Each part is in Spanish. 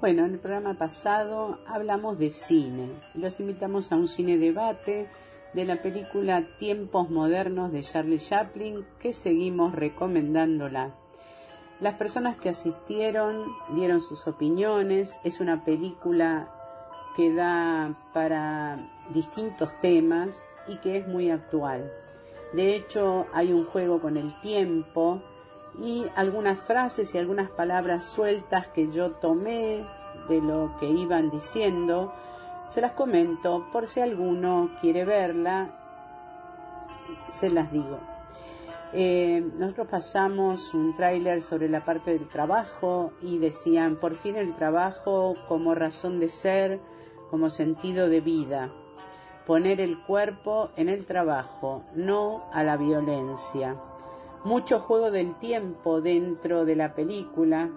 Bueno, en el programa pasado hablamos de cine. Los invitamos a un cine debate de la película Tiempos Modernos de Charlie Chaplin, que seguimos recomendándola. Las personas que asistieron dieron sus opiniones. Es una película que da para distintos temas y que es muy actual. De hecho, hay un juego con el tiempo y algunas frases y algunas palabras sueltas que yo tomé de lo que iban diciendo, se las comento por si alguno quiere verla, se las digo. Eh, nosotros pasamos un tráiler sobre la parte del trabajo y decían, por fin el trabajo como razón de ser, como sentido de vida, poner el cuerpo en el trabajo, no a la violencia mucho juego del tiempo dentro de la película,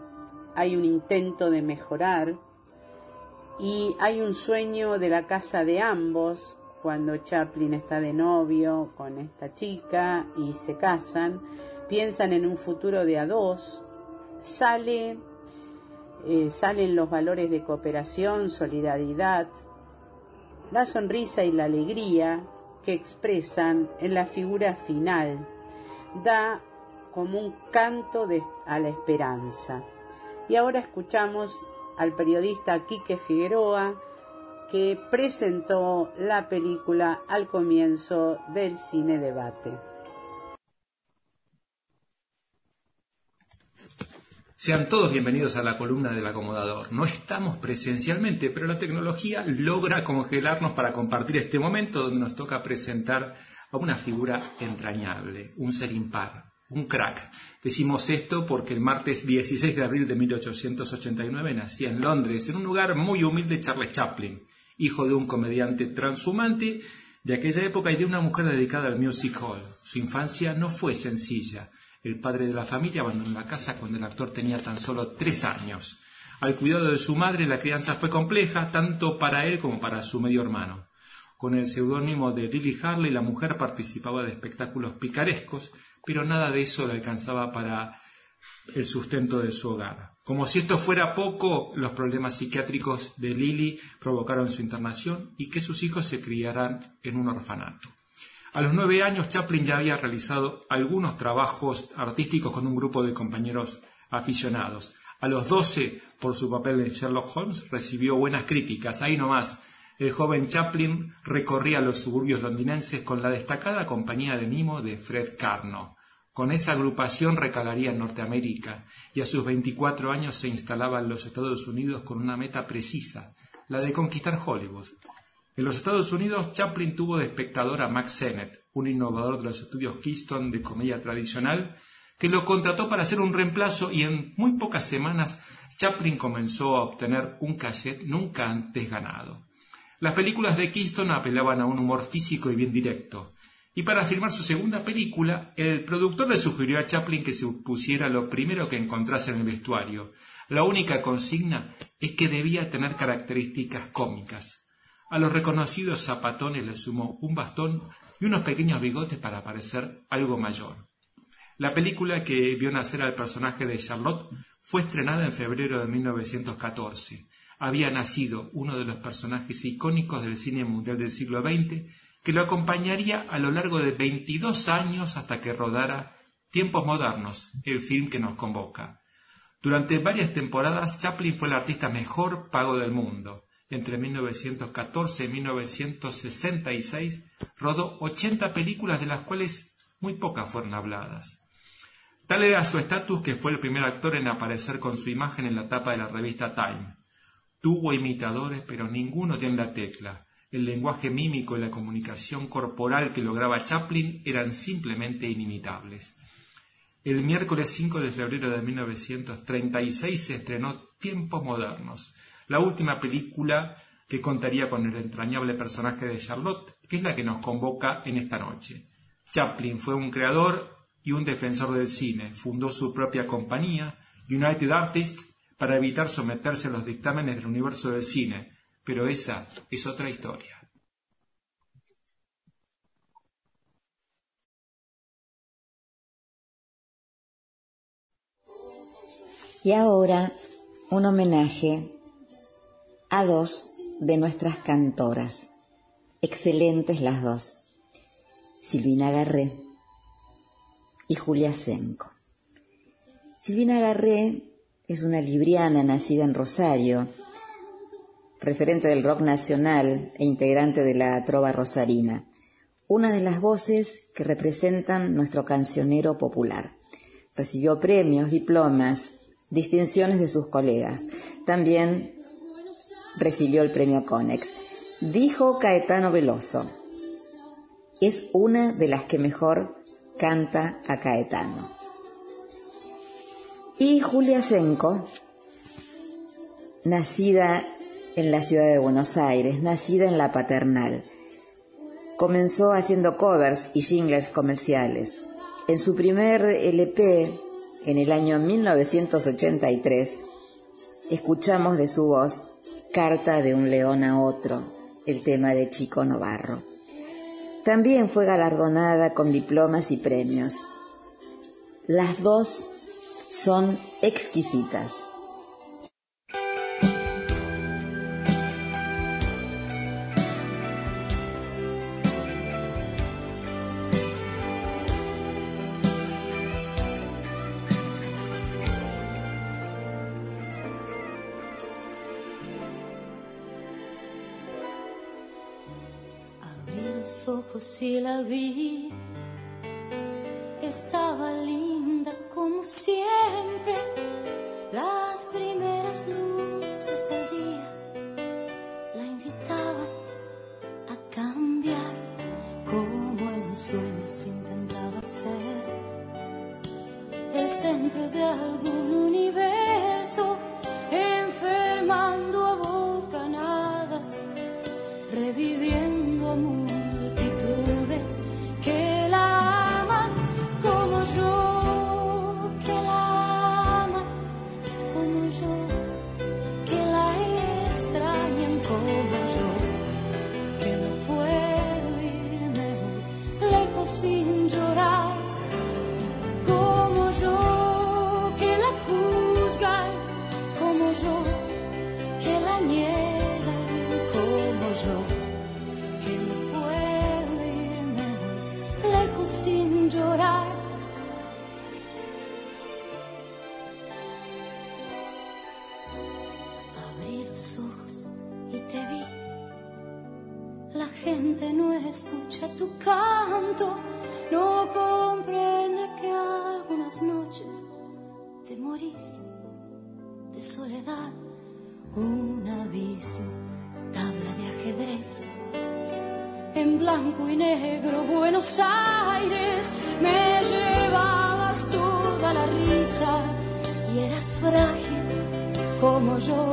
hay un intento de mejorar y hay un sueño de la casa de ambos cuando Chaplin está de novio con esta chica y se casan, piensan en un futuro de a dos, sale, eh, salen los valores de cooperación, solidaridad, la sonrisa y la alegría que expresan en la figura final da como un canto a la esperanza. Y ahora escuchamos al periodista Quique Figueroa que presentó la película al comienzo del cine debate. Sean todos bienvenidos a la columna del acomodador. No estamos presencialmente, pero la tecnología logra congelarnos para compartir este momento donde nos toca presentar a una figura entrañable, un ser impar, un crack. Decimos esto porque el martes 16 de abril de 1889 nacía en Londres, en un lugar muy humilde, Charles Chaplin, hijo de un comediante transhumante de aquella época y de una mujer dedicada al music hall. Su infancia no fue sencilla. El padre de la familia abandonó la casa cuando el actor tenía tan solo tres años. Al cuidado de su madre la crianza fue compleja, tanto para él como para su medio hermano. Con el seudónimo de Lily Harley, la mujer participaba de espectáculos picarescos, pero nada de eso le alcanzaba para el sustento de su hogar. Como si esto fuera poco, los problemas psiquiátricos de Lily provocaron su internación y que sus hijos se criaran en un orfanato. A los nueve años, Chaplin ya había realizado algunos trabajos artísticos con un grupo de compañeros aficionados. A los doce, por su papel en Sherlock Holmes, recibió buenas críticas. Ahí nomás, el joven Chaplin recorría los suburbios londinenses con la destacada compañía de mimo de Fred Carno. Con esa agrupación recalaría en Norteamérica y a sus 24 años se instalaba en los Estados Unidos con una meta precisa, la de conquistar Hollywood. En los Estados Unidos, Chaplin tuvo de espectador a Max Sennett, un innovador de los estudios Keystone de comedia tradicional, que lo contrató para hacer un reemplazo y en muy pocas semanas Chaplin comenzó a obtener un cachet nunca antes ganado. Las películas de Keystone apelaban a un humor físico y bien directo. Y para filmar su segunda película, el productor le sugirió a Chaplin que se pusiera lo primero que encontrase en el vestuario. La única consigna es que debía tener características cómicas. A los reconocidos zapatones le sumó un bastón y unos pequeños bigotes para parecer algo mayor. La película que vio nacer al personaje de Charlotte fue estrenada en febrero de 1914. Había nacido uno de los personajes icónicos del cine mundial del siglo XX que lo acompañaría a lo largo de 22 años hasta que rodara Tiempos Modernos, el film que nos convoca. Durante varias temporadas, Chaplin fue el artista mejor pago del mundo. Entre 1914 y 1966 rodó 80 películas de las cuales muy pocas fueron habladas. Tal era su estatus que fue el primer actor en aparecer con su imagen en la tapa de la revista Time. Tuvo imitadores, pero ninguno dio en la tecla. El lenguaje mímico y la comunicación corporal que lograba Chaplin eran simplemente inimitables. El miércoles 5 de febrero de 1936 se estrenó Tiempos Modernos, la última película que contaría con el entrañable personaje de Charlotte, que es la que nos convoca en esta noche. Chaplin fue un creador y un defensor del cine, fundó su propia compañía, United Artists, para evitar someterse a los dictámenes del universo del cine, pero esa es otra historia. Y ahora un homenaje a dos de nuestras cantoras, excelentes las dos, Silvina Garré y Julia Senco. Silvina Garré es una libriana nacida en Rosario, referente del rock nacional e integrante de la trova rosarina, una de las voces que representan nuestro cancionero popular. Recibió premios, diplomas, distinciones de sus colegas. También recibió el premio Conex. Dijo Caetano Veloso, es una de las que mejor canta a Caetano. Y Julia Senco, nacida en la ciudad de Buenos Aires, nacida en la paternal, comenzó haciendo covers y jingles comerciales. En su primer LP, en el año 1983, escuchamos de su voz Carta de un león a otro, el tema de Chico Novarro. También fue galardonada con diplomas y premios. Las dos son exquisitas. si la vi. Estaba linda como siempre, las primeras luces del no escucha tu canto, no comprende que algunas noches te morís de soledad. Un aviso, tabla de ajedrez, en blanco y negro Buenos Aires, me llevabas toda la risa y eras frágil como yo.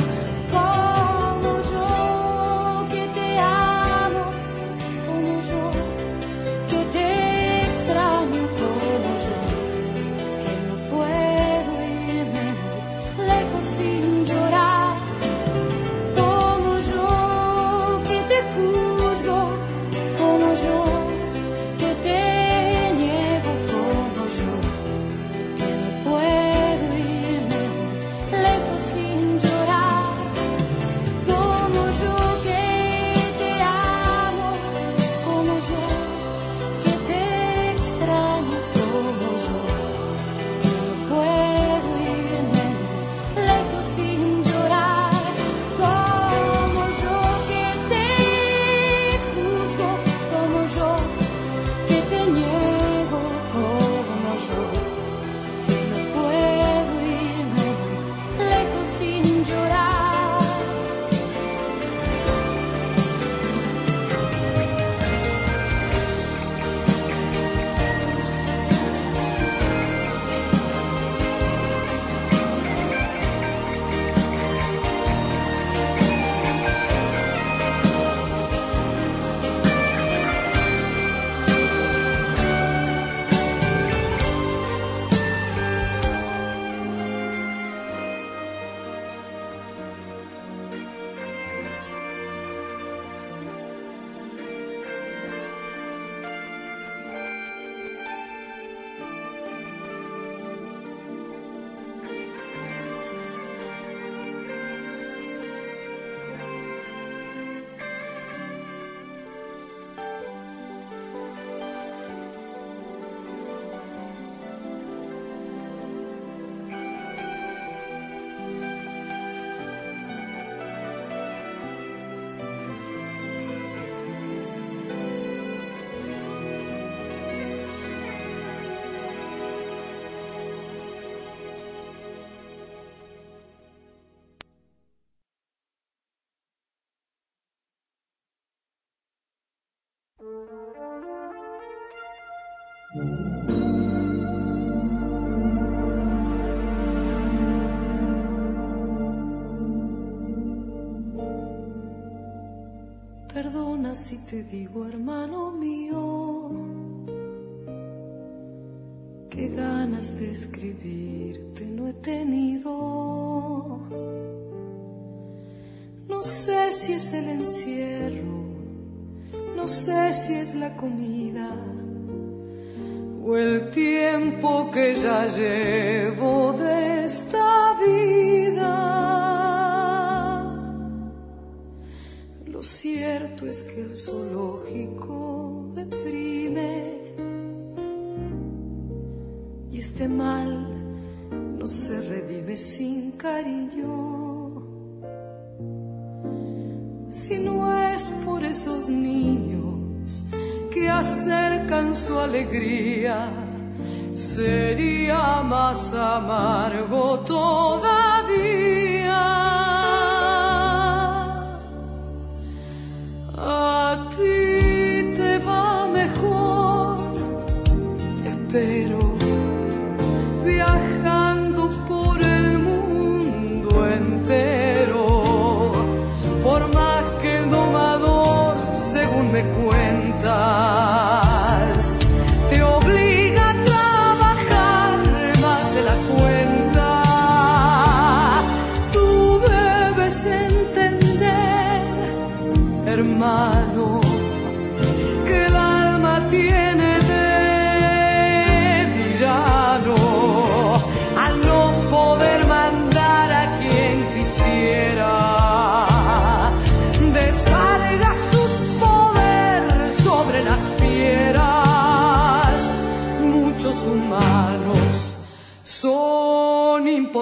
Perdona si te digo, hermano mío, qué ganas de escribirte no he tenido. No sé si es el encierro, no sé si es la comida o el tiempo que ya llevo de esta vida. Lo cierto es que el zoológico acercan su alegría, sería más amargo todavía. A ti te va mejor, espero,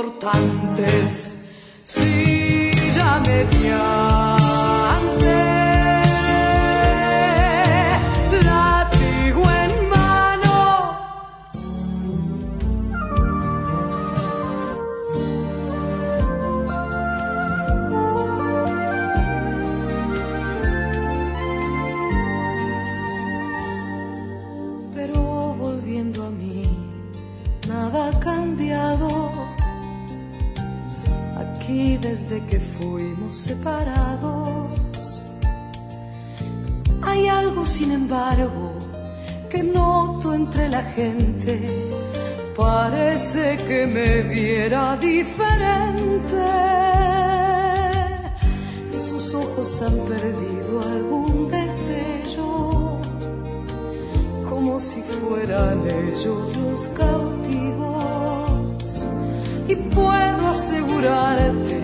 importantes que fuimos separados, hay algo sin embargo que noto entre la gente. Parece que me viera diferente. Sus ojos han perdido algún destello como si fueran ellos los cautivos. Y puedo asegurarte,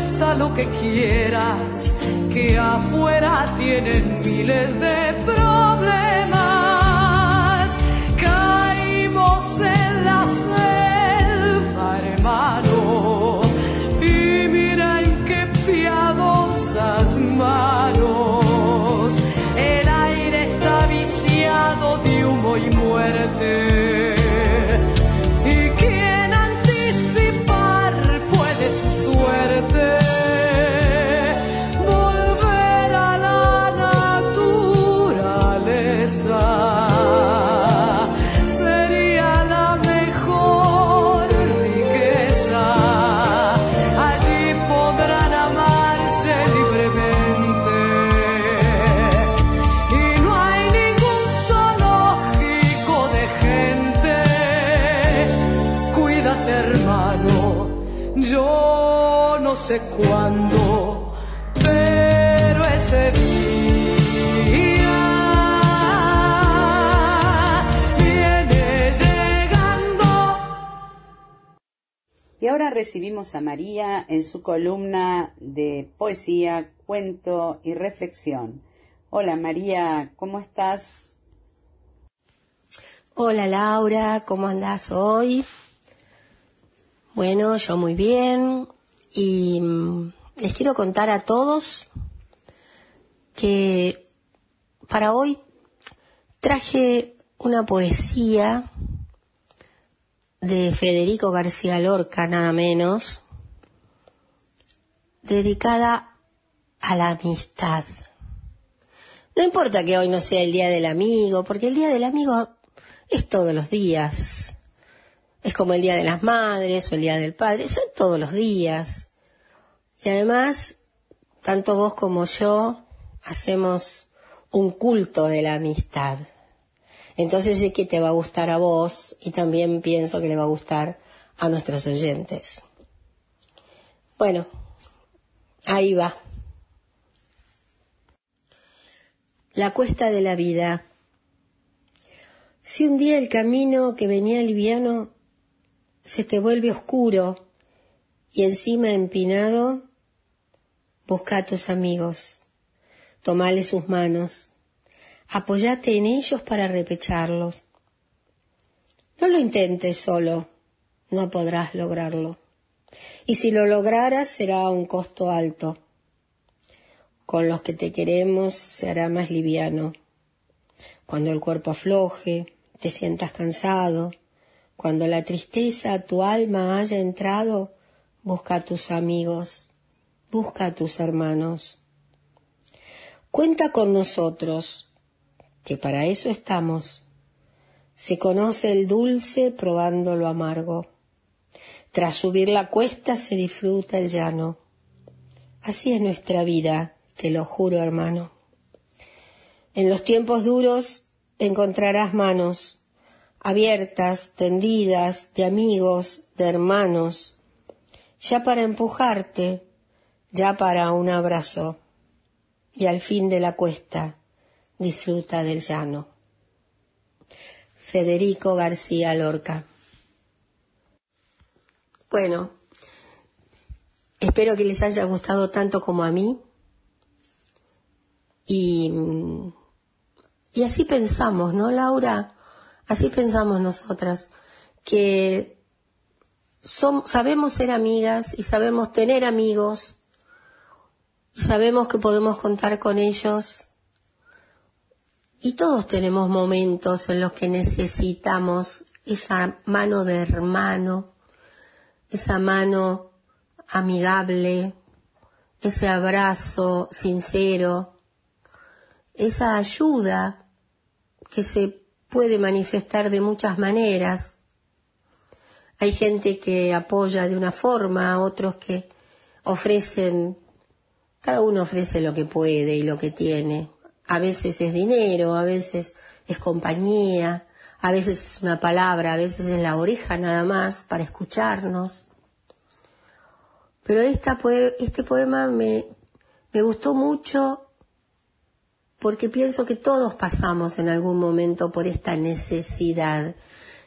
apuesta lo que quieras, que afuera tienen miles de problemas. Recibimos a María en su columna de poesía, cuento y reflexión. Hola María, ¿cómo estás? Hola Laura, ¿cómo andás hoy? Bueno, yo muy bien y mm, les quiero contar a todos que para hoy traje una poesía de Federico García Lorca, nada menos, dedicada a la amistad. No importa que hoy no sea el día del amigo, porque el día del amigo es todos los días. Es como el día de las madres o el día del padre, son todos los días. Y además, tanto vos como yo hacemos un culto de la amistad. Entonces sé que te va a gustar a vos y también pienso que le va a gustar a nuestros oyentes. Bueno, ahí va. La cuesta de la vida. Si un día el camino que venía liviano se te vuelve oscuro y encima empinado, busca a tus amigos, tomale sus manos, apoyate en ellos para repecharlos. No lo intentes solo, no podrás lograrlo. Y si lo lograras será a un costo alto con los que te queremos se hará más liviano. Cuando el cuerpo afloje, te sientas cansado, cuando la tristeza a tu alma haya entrado, busca a tus amigos, busca a tus hermanos. Cuenta con nosotros, que para eso estamos. Se conoce el dulce probando lo amargo. Tras subir la cuesta se disfruta el llano. Así es nuestra vida, te lo juro, hermano. En los tiempos duros encontrarás manos abiertas, tendidas, de amigos, de hermanos, ya para empujarte, ya para un abrazo. Y al fin de la cuesta, disfruta del llano. Federico García Lorca. Bueno, espero que les haya gustado tanto como a mí. Y, y así pensamos, ¿no, Laura? Así pensamos nosotras, que sabemos ser amigas y sabemos tener amigos y sabemos que podemos contar con ellos y todos tenemos momentos en los que necesitamos esa mano de hermano, esa mano amigable, ese abrazo sincero, esa ayuda que se puede manifestar de muchas maneras. Hay gente que apoya de una forma, otros que ofrecen, cada uno ofrece lo que puede y lo que tiene. A veces es dinero, a veces es compañía, a veces es una palabra, a veces es la oreja nada más para escucharnos. Pero esta, este poema me, me gustó mucho porque pienso que todos pasamos en algún momento por esta necesidad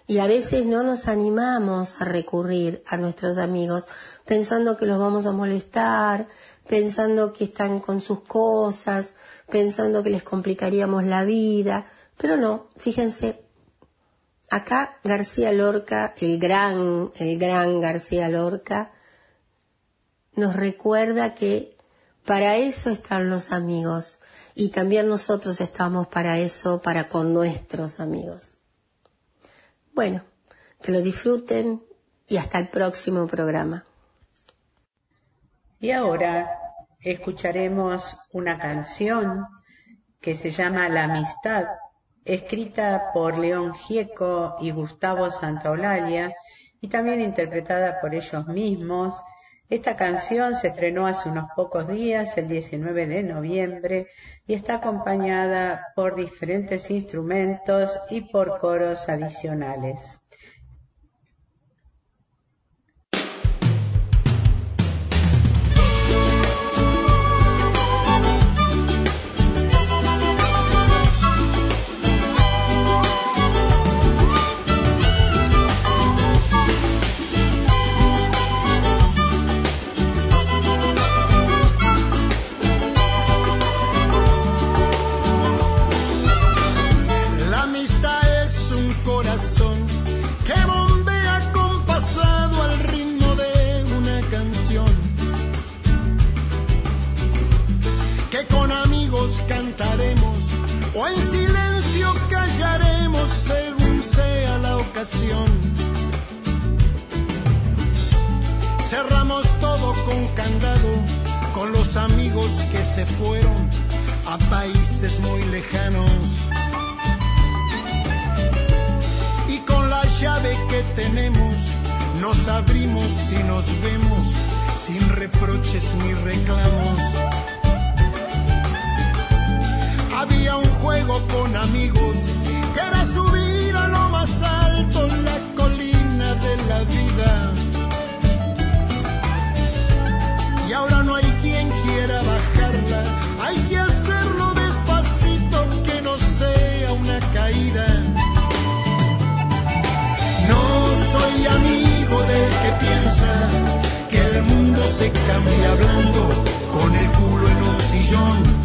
y a veces no nos animamos a recurrir a nuestros amigos pensando que los vamos a molestar, pensando que están con sus cosas, pensando que les complicaríamos la vida, pero no, fíjense, acá García Lorca, el gran, el gran García Lorca, nos recuerda que para eso están los amigos, y también nosotros estamos para eso, para con nuestros amigos. Bueno, que lo disfruten y hasta el próximo programa. Y ahora escucharemos una canción que se llama La Amistad, escrita por León Gieco y Gustavo Santaolalia y también interpretada por ellos mismos esta canción se estrenó hace unos pocos días, el 19 de noviembre, y está acompañada por diferentes instrumentos y por coros adicionales. Cerramos todo con candado, con los amigos que se fueron a países muy lejanos. Y con la llave que tenemos, nos abrimos y nos vemos sin reproches ni reclamos. Había un juego con amigos que era subir a lo más alto alto la colina de la vida. Y ahora no hay quien quiera bajarla, hay que hacerlo despacito que no sea una caída. No soy amigo del que piensa que el mundo se cambia hablando con el culo en un sillón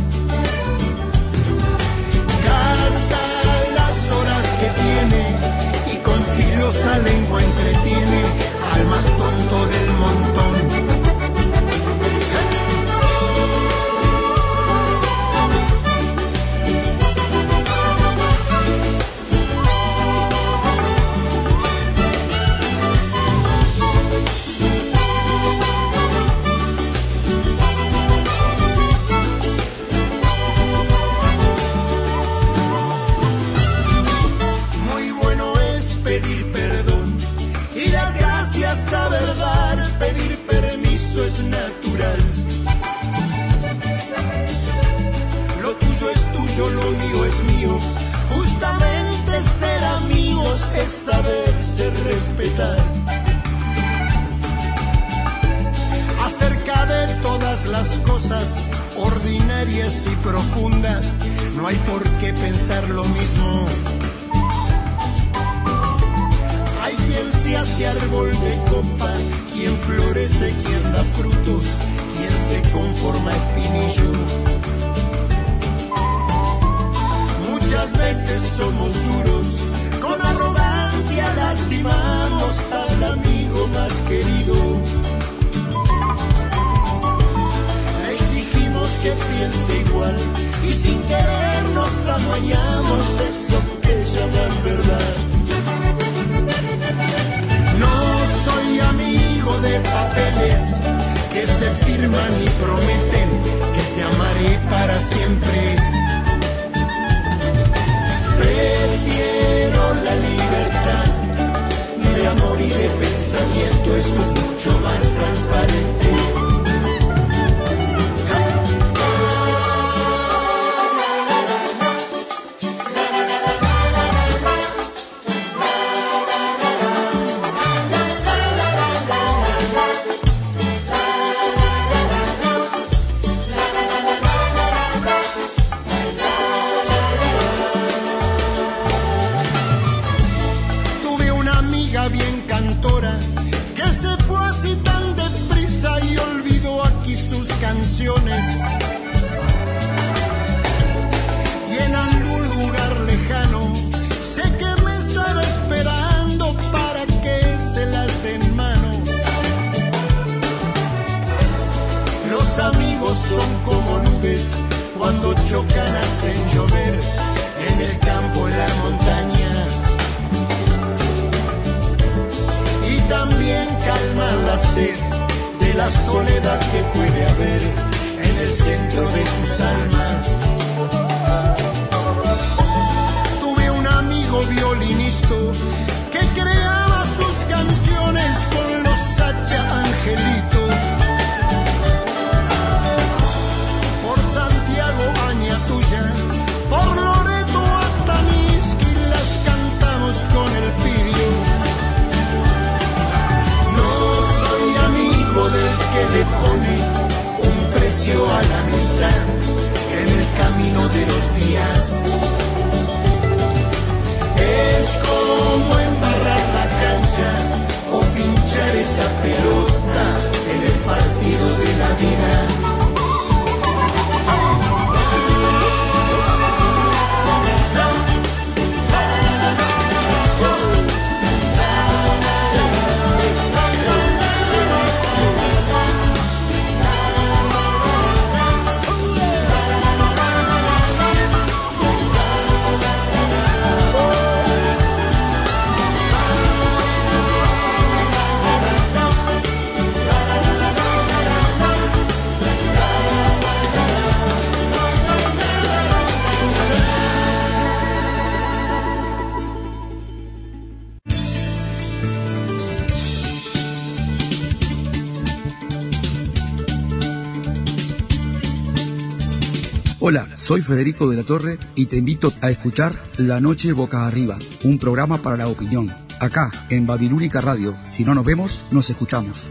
soy Federico de la Torre y te invito a escuchar La Noche Boca Arriba, un programa para la opinión. Acá, en Babilónica Radio. Si no nos vemos, nos escuchamos.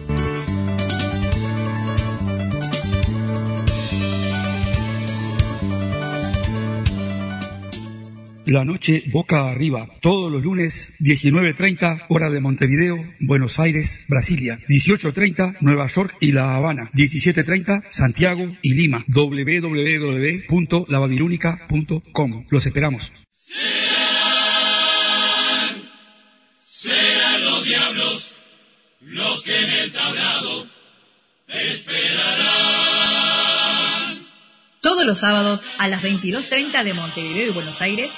La noche boca arriba, todos los lunes 19.30 hora de Montevideo, Buenos Aires, Brasilia, 18.30 Nueva York y La Habana, 17.30 Santiago y Lima, www.lababilúnica.com. Los esperamos. Serán, los diablos los que en el tablado esperarán. Todos los sábados a las 22.30 de Montevideo y Buenos Aires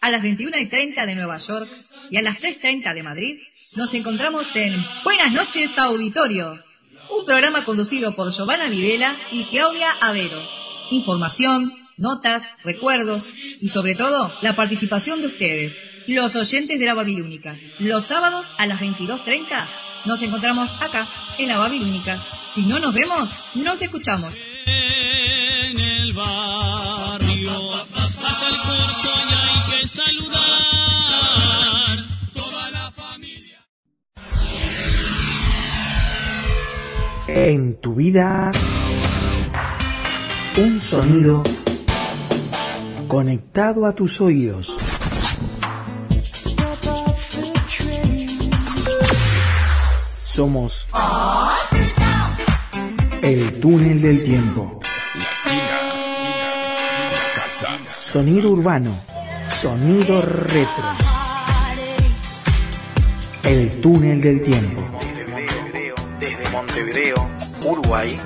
a las 21 y 30 de Nueva York y a las 3.30 de Madrid, nos encontramos en Buenas noches Auditorio, un programa conducido por Giovanna Videla y Claudia Avero. Información, notas, recuerdos y sobre todo la participación de ustedes, los oyentes de la Babilónica. Los sábados a las 22.30 nos encontramos acá, en la Babilónica. Si no nos vemos, nos escuchamos. Saludar. Toda la familia. En tu vida, un sonido conectado a tus oídos. Somos el túnel del tiempo. Sonido urbano, sonido retro. El túnel del tiempo. Desde Montevideo, Uruguay.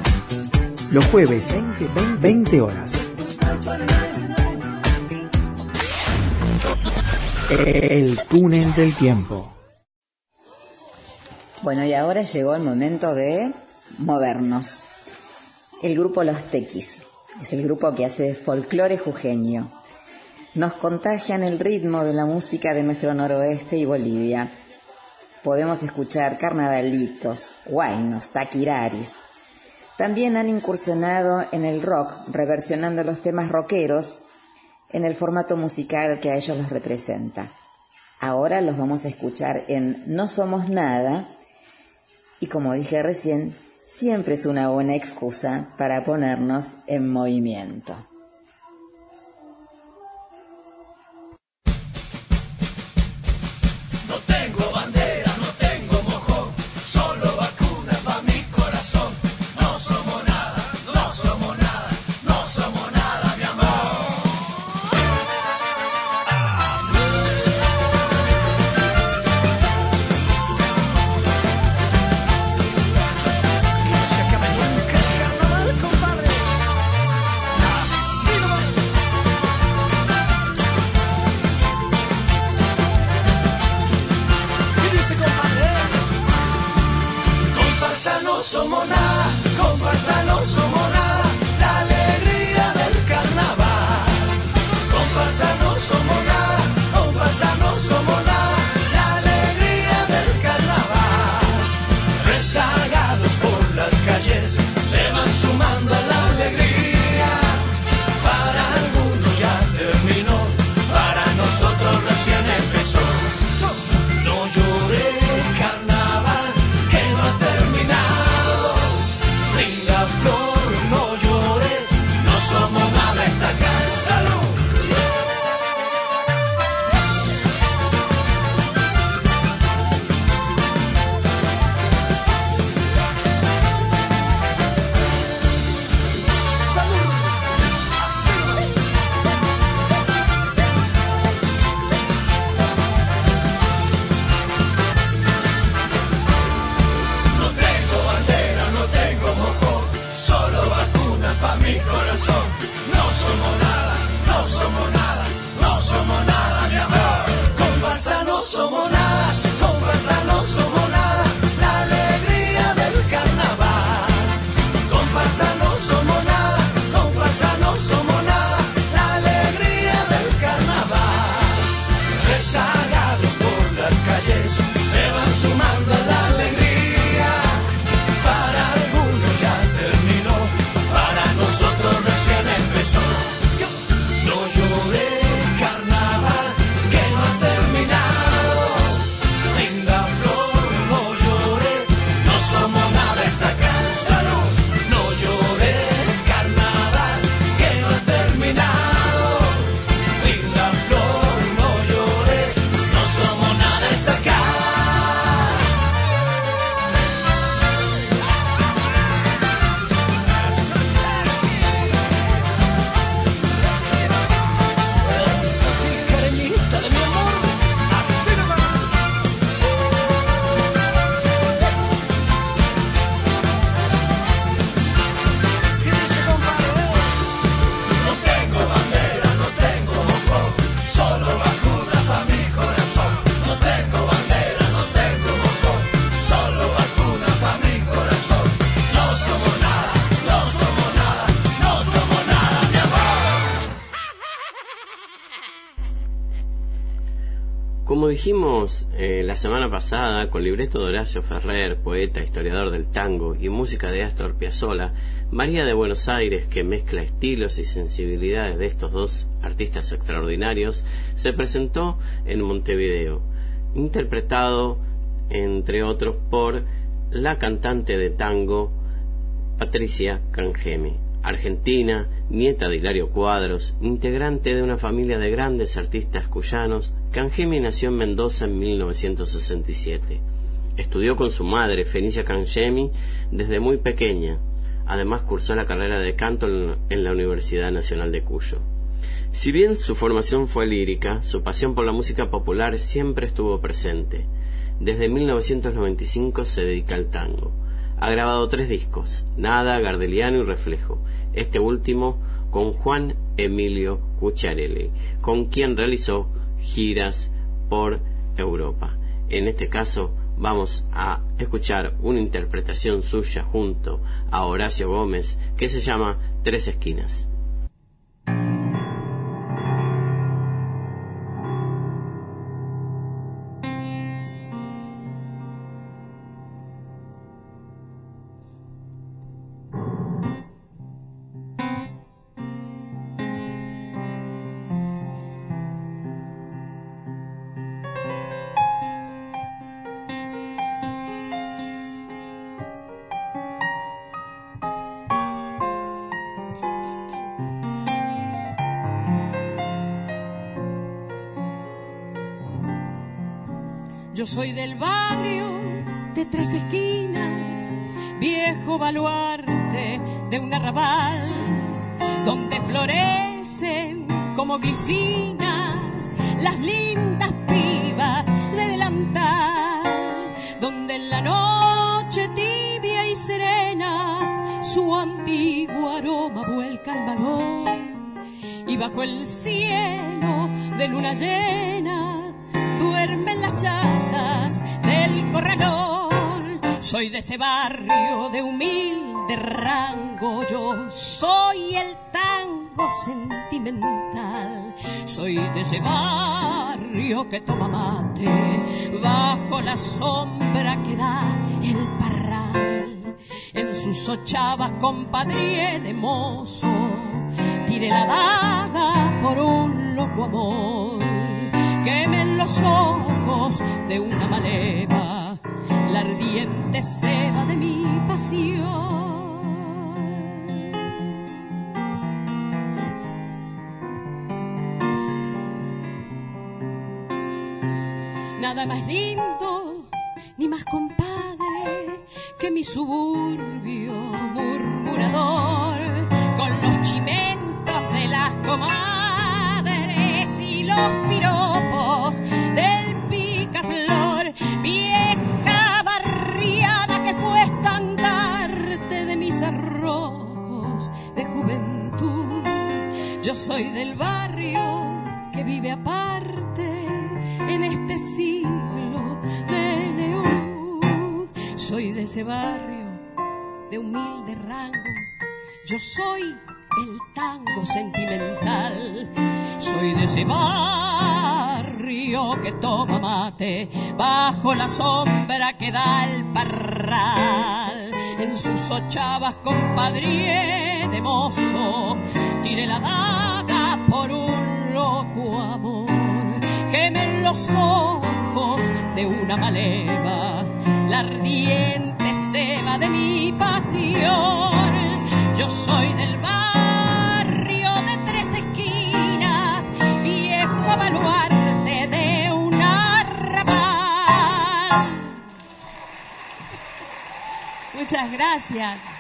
Los jueves, 20, 20 horas. El túnel del tiempo. Bueno, y ahora llegó el momento de movernos. El grupo Los Tequis es el grupo que hace folclore jujeño. Nos contagian el ritmo de la música de nuestro noroeste y Bolivia. Podemos escuchar carnavalitos, guainos, taquiraris. También han incursionado en el rock, reversionando los temas rockeros en el formato musical que a ellos los representa. Ahora los vamos a escuchar en No Somos Nada y como dije recién, siempre es una buena excusa para ponernos en movimiento. No dijimos eh, la semana pasada, con libreto de Horacio Ferrer, poeta, historiador del tango, y música de Astor Piazzolla, María de Buenos Aires, que mezcla estilos y sensibilidades de estos dos artistas extraordinarios, se presentó en Montevideo, interpretado, entre otros, por la cantante de tango Patricia Cangemi argentina, nieta de Hilario Cuadros, integrante de una familia de grandes artistas cuyanos, Cangemi nació en Mendoza en 1967. Estudió con su madre, Fenicia Cangemi, desde muy pequeña. Además cursó la carrera de canto en la Universidad Nacional de Cuyo. Si bien su formación fue lírica, su pasión por la música popular siempre estuvo presente. Desde 1995 se dedica al tango. Ha grabado tres discos, Nada, Gardeliano y Reflejo, este último con Juan Emilio Cucharelli, con quien realizó giras por Europa. En este caso vamos a escuchar una interpretación suya junto a Horacio Gómez que se llama Tres Esquinas. Soy del barrio de tres esquinas, viejo baluarte de un arrabal, donde florecen como glicinas las lindas pibas de delantal, donde en la noche tibia y serena su antiguo aroma vuelca al balón y bajo el cielo de luna llena duermen las corralón. Soy de ese barrio de humilde rango, yo soy el tango sentimental. Soy de ese barrio que toma mate bajo la sombra que da el parral. En sus ochavas compadre de mozo, tire la daga por un loco amor quemen los ojos de una maleva la ardiente seda de mi pasión. Nada más lindo ni más compadre que mi suburbio murmurador con los chimentos de las comadres y los piropos soy del barrio que vive aparte en este siglo de neón. Soy de ese barrio de humilde rango. Yo soy el tango sentimental. Soy de ese barrio que toma mate bajo la sombra que da el parral. En sus ochavas compadre de mozo, tire la daga por un loco amor. Quemen los ojos de una maleva, la ardiente ceba de mi pasión. Yo soy del barrio de tres esquinas, viejo baluarte de un arrabal. Muchas gracias.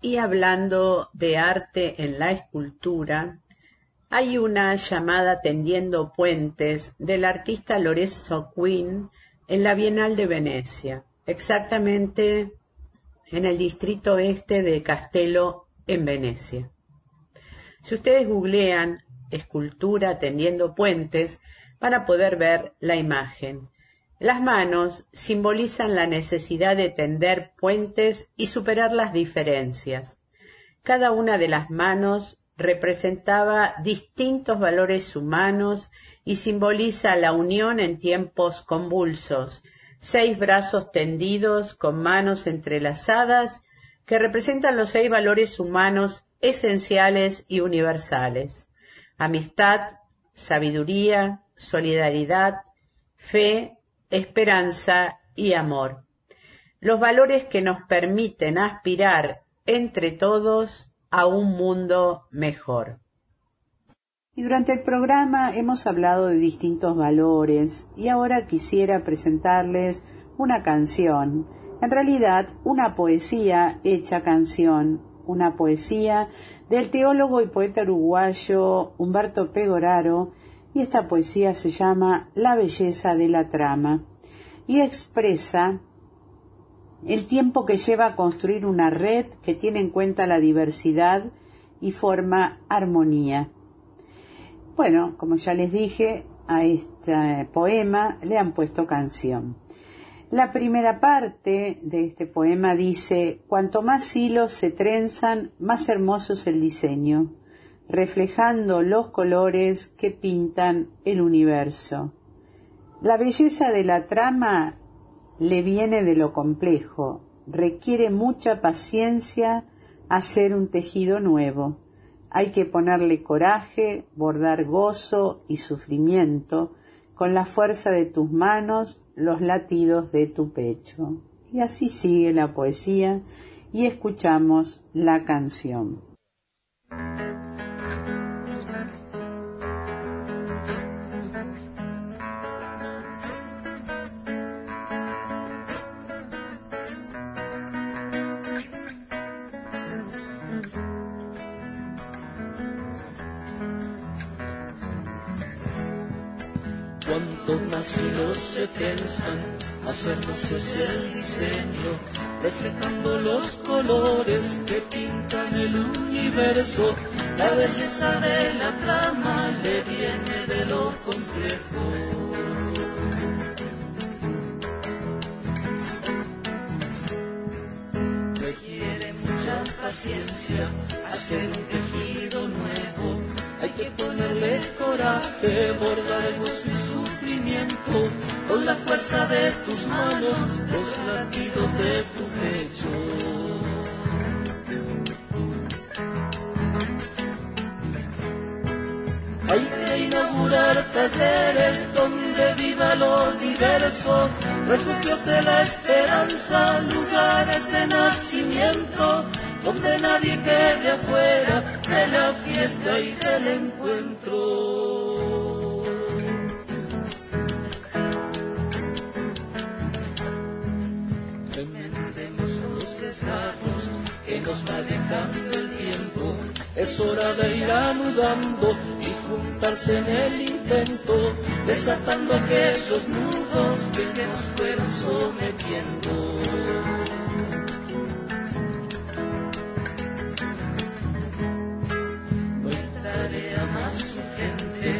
Y hablando de arte en la escultura, hay una llamada Tendiendo Puentes del artista Lorenzo Quinn en la Bienal de Venecia, exactamente en el distrito este de Castello, en Venecia. Si ustedes googlean escultura tendiendo puentes, van a poder ver la imagen. Las manos simbolizan la necesidad de tender puentes y superar las diferencias. Cada una de las manos representaba distintos valores humanos y simboliza la unión en tiempos convulsos, seis brazos tendidos con manos entrelazadas que representan los seis valores humanos esenciales y universales. Amistad, sabiduría, solidaridad, fe, esperanza y amor. Los valores que nos permiten aspirar entre todos a un mundo mejor. Y durante el programa hemos hablado de distintos valores y ahora quisiera presentarles una canción, en realidad una poesía hecha canción, una poesía del teólogo y poeta uruguayo Humberto Pegoraro y esta poesía se llama La belleza de la trama y expresa el tiempo que lleva a construir una red que tiene en cuenta la diversidad y forma armonía. Bueno, como ya les dije, a este poema le han puesto canción. La primera parte de este poema dice, cuanto más hilos se trenzan, más hermoso es el diseño, reflejando los colores que pintan el universo. La belleza de la trama le viene de lo complejo, requiere mucha paciencia hacer un tejido nuevo hay que ponerle coraje, bordar gozo y sufrimiento con la fuerza de tus manos, los latidos de tu pecho. Y así sigue la poesía y escuchamos la canción. Se tensan, hacernos es el diseño, reflejando los colores que pintan el universo. La belleza de la trama le viene de lo complejo. Requiere mucha paciencia hacer un tejido nuevo. Hay que ponerle coraje, bordar con la fuerza de tus manos, los latidos de tu pecho. Hay que inaugurar talleres donde viva lo diverso, refugios de la esperanza, lugares de nacimiento, donde nadie quede afuera de la fiesta y del encuentro. De ir anudando y juntarse en el intento, desatando aquellos nudos que nos fueron sometiendo. No hay tarea más urgente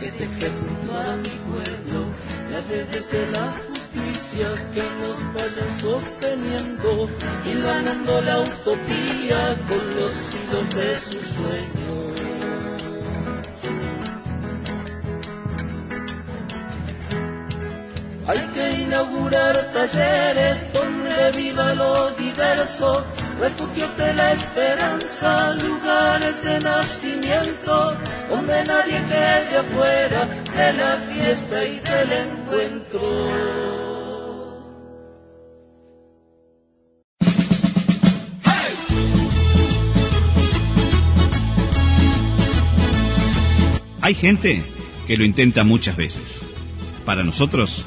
que deje junto a mi pueblo la desde la que nos vaya sosteniendo, y ganando la utopía inaugurar talleres donde viva lo diverso, refugios de la esperanza, lugares de nacimiento, donde nadie quede afuera de la fiesta y del encuentro. Hay gente que lo intenta muchas veces. Para nosotros,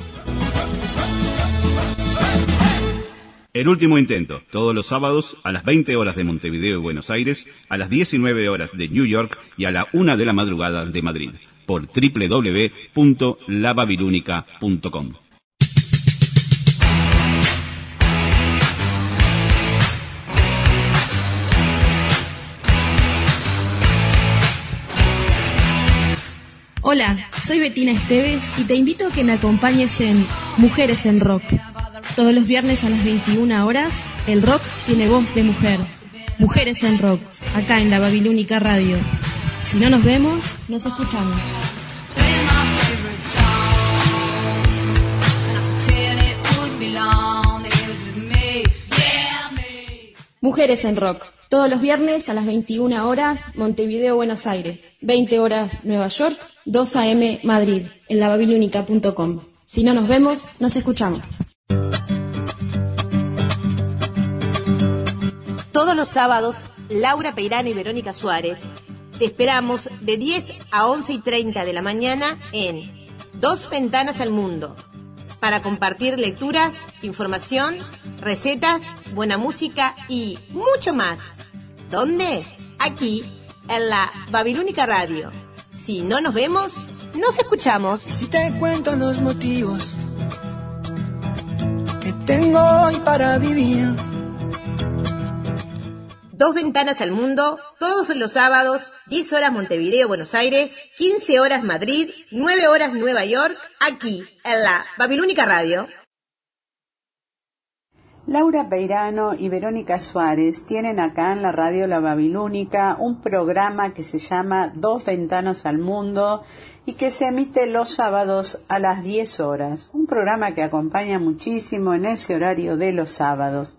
El último intento, todos los sábados a las 20 horas de Montevideo y Buenos Aires, a las 19 horas de New York y a la 1 de la madrugada de Madrid, por www.lababilúnica.com. Hola, soy Betina Esteves y te invito a que me acompañes en Mujeres en Rock. Todos los viernes a las 21 horas, el rock tiene voz de mujer. Mujeres en Rock, acá en la Babilónica Radio. Si no nos vemos, nos escuchamos. Mujeres en Rock. Todos los viernes a las 21 horas, Montevideo, Buenos Aires. 20 horas, Nueva York. 2 a.m. Madrid, en lababilúnica.com. Si no nos vemos, nos escuchamos. Todos los sábados, Laura Peirano y Verónica Suárez te esperamos de 10 a 11 y 30 de la mañana en Dos Ventanas al Mundo para compartir lecturas, información, recetas, buena música y mucho más. ¿Dónde? Aquí, en la Babilónica Radio. Si no nos vemos, nos escuchamos. Si te cuento los motivos tengo hoy para vivir. Dos ventanas al mundo, todos los sábados, 10 horas Montevideo, Buenos Aires, 15 horas Madrid, 9 horas Nueva York, aquí, en la Babilónica Radio. Laura Peirano y Verónica Suárez tienen acá en la radio La Babilónica un programa que se llama Dos Ventanas al Mundo y que se emite los sábados a las 10 horas. Un programa que acompaña muchísimo en ese horario de los sábados.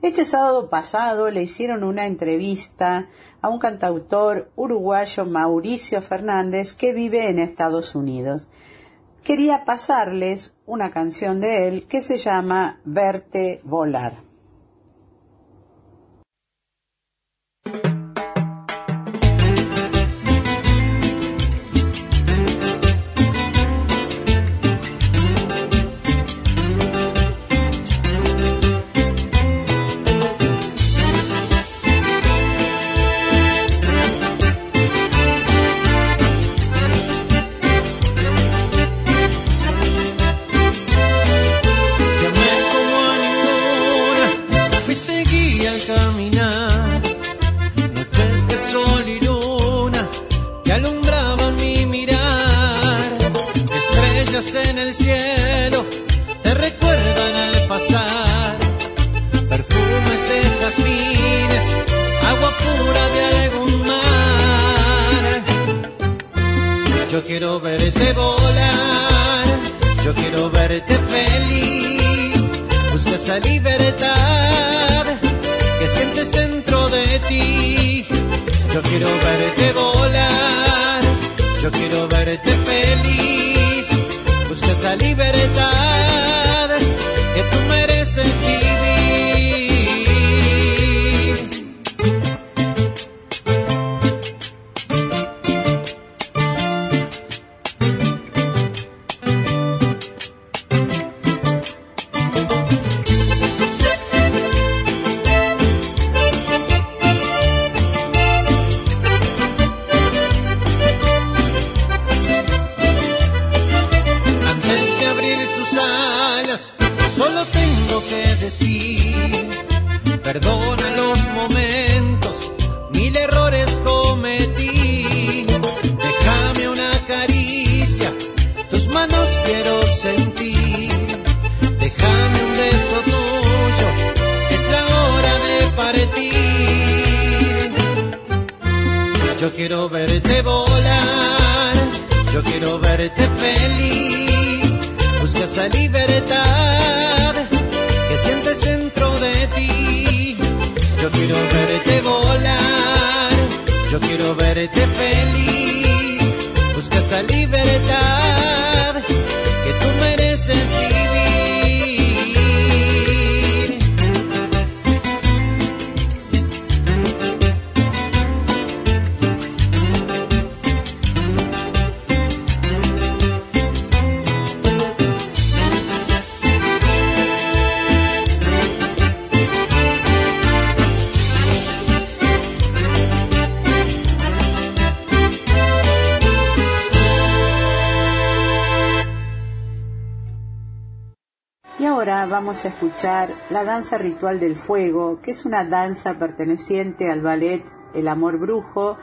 Este sábado pasado le hicieron una entrevista a un cantautor uruguayo Mauricio Fernández que vive en Estados Unidos. Quería pasarles una canción de él que se llama Verte volar. Estrellas en el cielo te recuerdan al pasar. Perfumes de jazmines, agua pura de algún mar. Yo quiero verte volar, yo quiero verte feliz. Busca esa libertad que sientes dentro de ti. Yo quiero verte volar, yo quiero verte feliz. Esa libertad que tú mereces vamos a escuchar la danza ritual del fuego, que es una danza perteneciente al ballet El amor brujo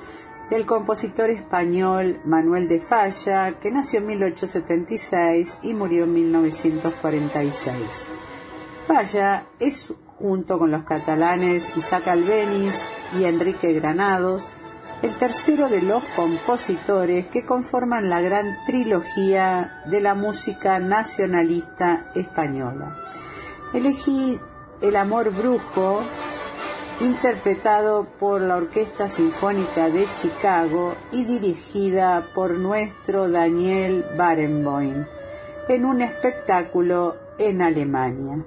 del compositor español Manuel de Falla, que nació en 1876 y murió en 1946. Falla es, junto con los catalanes Isaac Albeniz y Enrique Granados, el tercero de los compositores que conforman la gran trilogía de la música nacionalista española. Elegí El amor brujo, interpretado por la Orquesta Sinfónica de Chicago y dirigida por nuestro Daniel Barenboim, en un espectáculo en Alemania.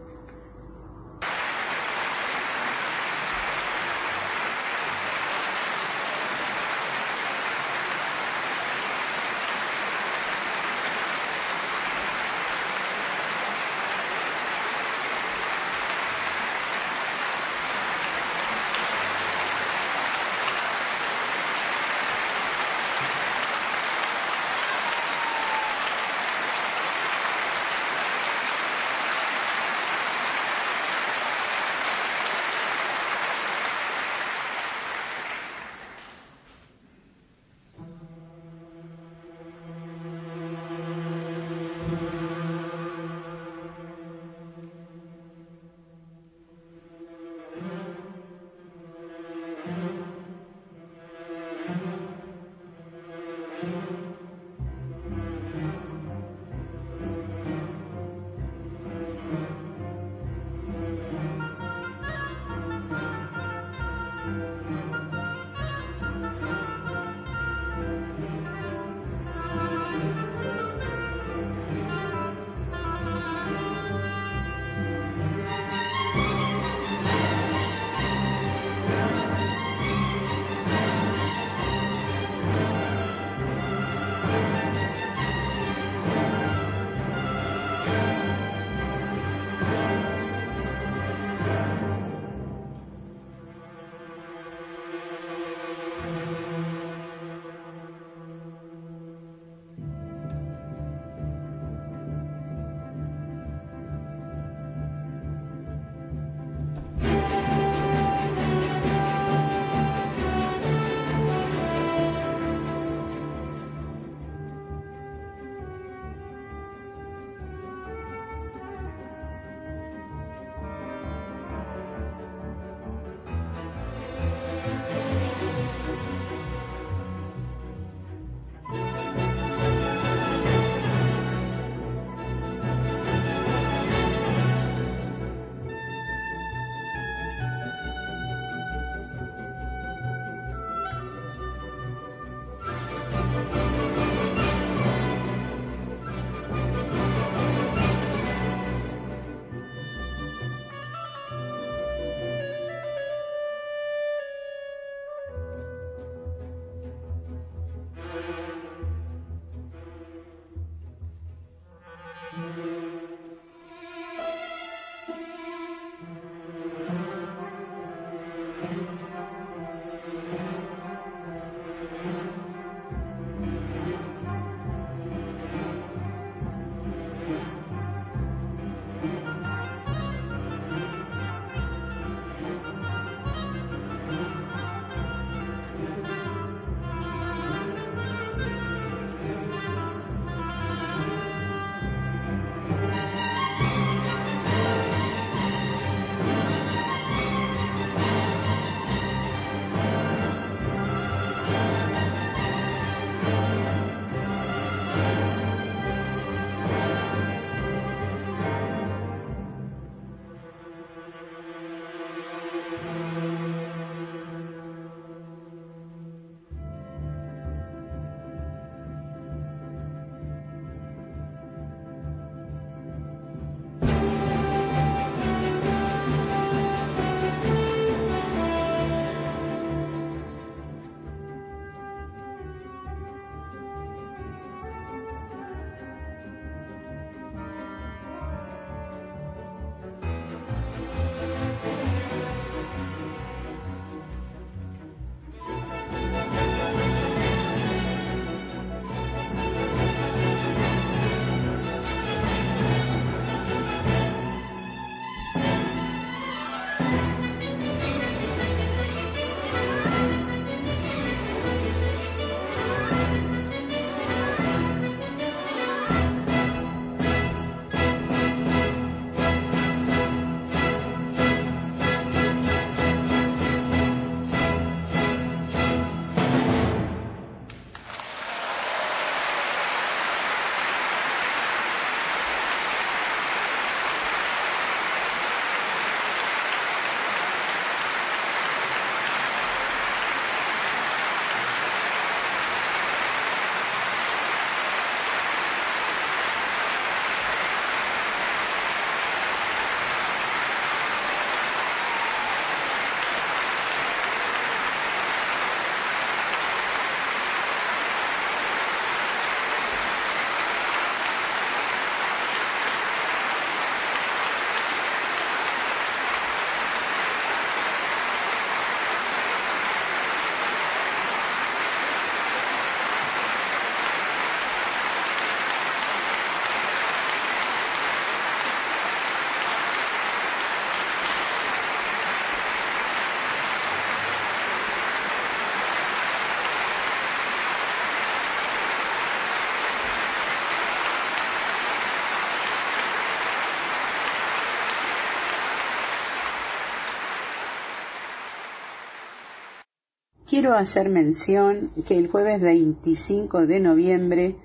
Quiero hacer mención que el jueves 25 de noviembre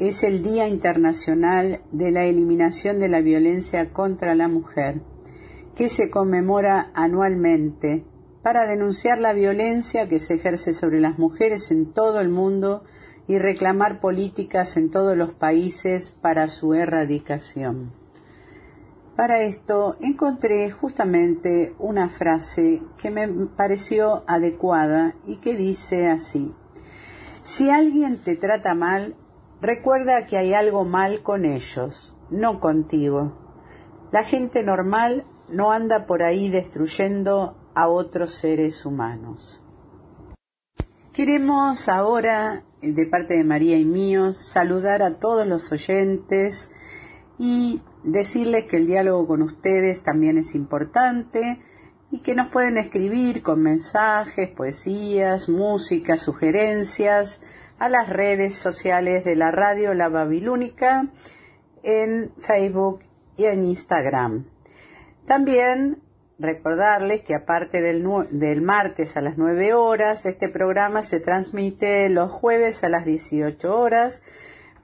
es el Día Internacional de la Eliminación de la Violencia contra la Mujer, que se conmemora anualmente para denunciar la violencia que se ejerce sobre las mujeres en todo el mundo y reclamar políticas en todos los países para su erradicación. Para esto encontré justamente una frase que me pareció adecuada y que dice así, si alguien te trata mal, recuerda que hay algo mal con ellos, no contigo. La gente normal no anda por ahí destruyendo a otros seres humanos. Queremos ahora, de parte de María y míos, saludar a todos los oyentes y decirles que el diálogo con ustedes también es importante y que nos pueden escribir con mensajes, poesías, música, sugerencias a las redes sociales de la radio La Babilónica en Facebook y en Instagram. También recordarles que aparte del, del, martes a las 9 horas, este programa se transmite los jueves a las 18 horas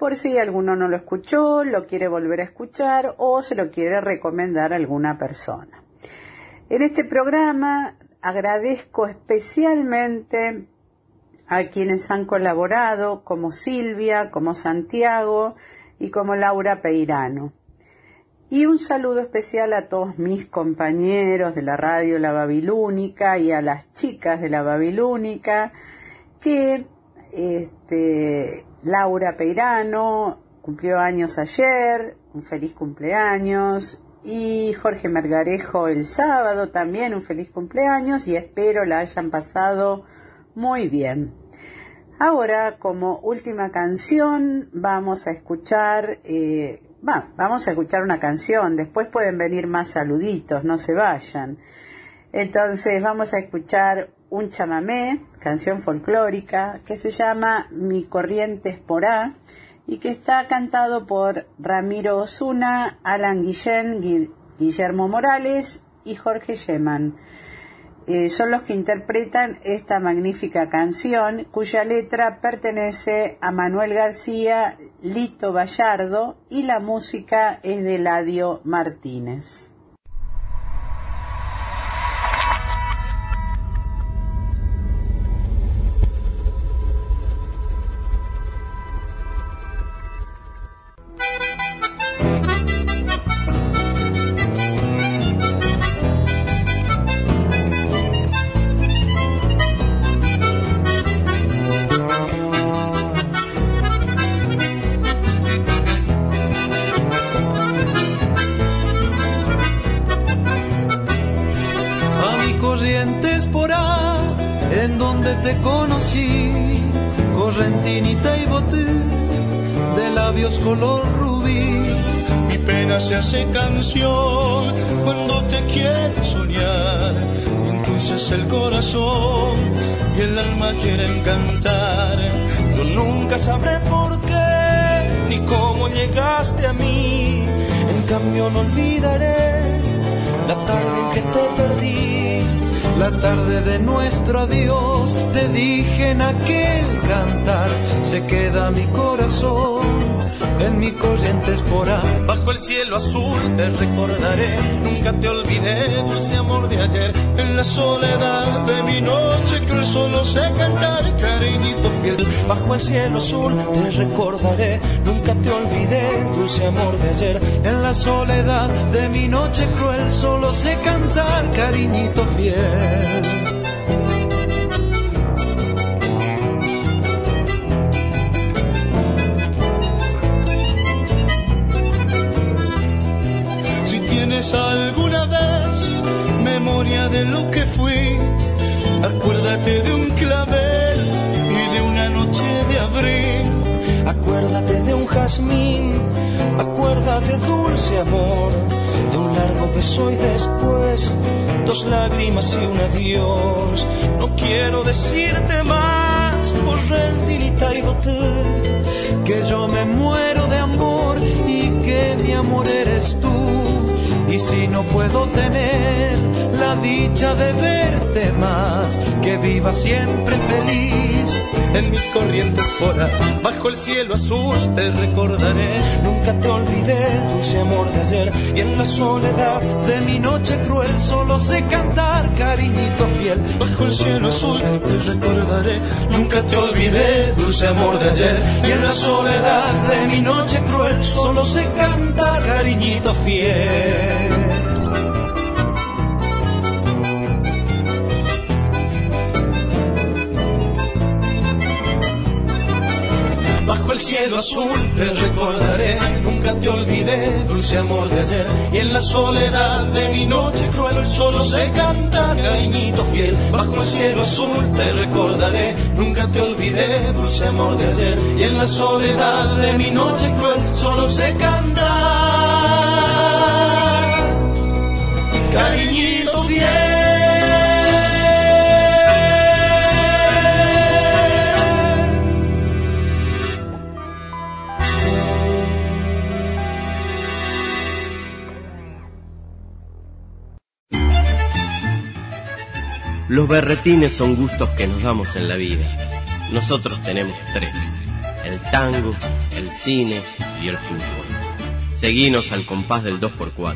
por si alguno no lo escuchó, lo quiere volver a escuchar o se lo quiere recomendar a alguna persona. En este programa agradezco especialmente a quienes han colaborado, como Silvia, como Santiago y como Laura Peirano. Y un saludo especial a todos mis compañeros de la radio La Babilónica y a las chicas de la Babilónica que este, Laura Peirano cumplió años ayer, un feliz cumpleaños. Y Jorge Mergarejo el sábado también un feliz cumpleaños y espero la hayan pasado muy bien. Ahora, como última canción, vamos a escuchar, eh, vamos a escuchar una canción, después pueden venir más saluditos, no se vayan. Entonces vamos a escuchar un chamamé, canción folclórica, que se llama Mi Corriente Porá y que está cantado por Ramiro Osuna, Alan Guillén, Guillermo Morales y Jorge Yeman. Eh, son los que interpretan esta magnífica canción cuya letra pertenece a Manuel García, Lito Vallardo y la música es de Ladio Martínez. Hace canción cuando te quiero soñar, entonces el corazón y el alma quieren cantar. Yo nunca sabré por qué ni cómo llegaste a mí, en cambio no olvidaré la tarde en que te perdí. La tarde de nuestro adiós, te dije en aquel cantar, se queda mi corazón en mi corriente espora. Bajo el cielo azul te recordaré, nunca te olvidé, dulce amor de ayer. En la soledad de mi noche que solo sé cantar, cariñito fiel. Bajo el cielo azul te recordaré, nunca te olvidé, dulce amor de ayer. En la soledad de mi noche cruel solo sé cantar, cariñito fiel. Jazmín, acuérdate dulce amor, de un largo beso y después dos lágrimas y un adiós. No quiero decirte más, correntinita y boté, que yo me muero de amor y que mi amor eres tú Y si no puedo tener la dicha de verte más, que viva siempre feliz en mis corrientes polas, bajo el cielo azul te recordaré. Nunca te olvidé, dulce amor de ayer, y en la soledad de mi noche cruel solo sé cantar, cariñito fiel. Bajo el cielo azul te recordaré, nunca te olvidé, dulce amor de ayer, y en la soledad de mi noche cruel solo sé cantar, cariñito fiel. Cielo azul te recordaré, nunca te olvidé, dulce amor de ayer. Y en la soledad de mi noche cruel solo se canta, cariñito fiel. Bajo el cielo azul te recordaré, nunca te olvidé, dulce amor de ayer. Y en la soledad de mi noche cruel solo se canta, cariñito fiel. Los berretines son gustos que nos damos en la vida. Nosotros tenemos tres. El tango, el cine y el fútbol. Seguinos al compás del 2x4.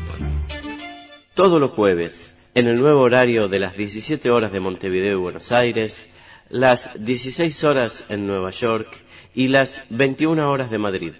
Todos los jueves, en el nuevo horario de las 17 horas de Montevideo y Buenos Aires, las 16 horas en Nueva York y las 21 horas de Madrid.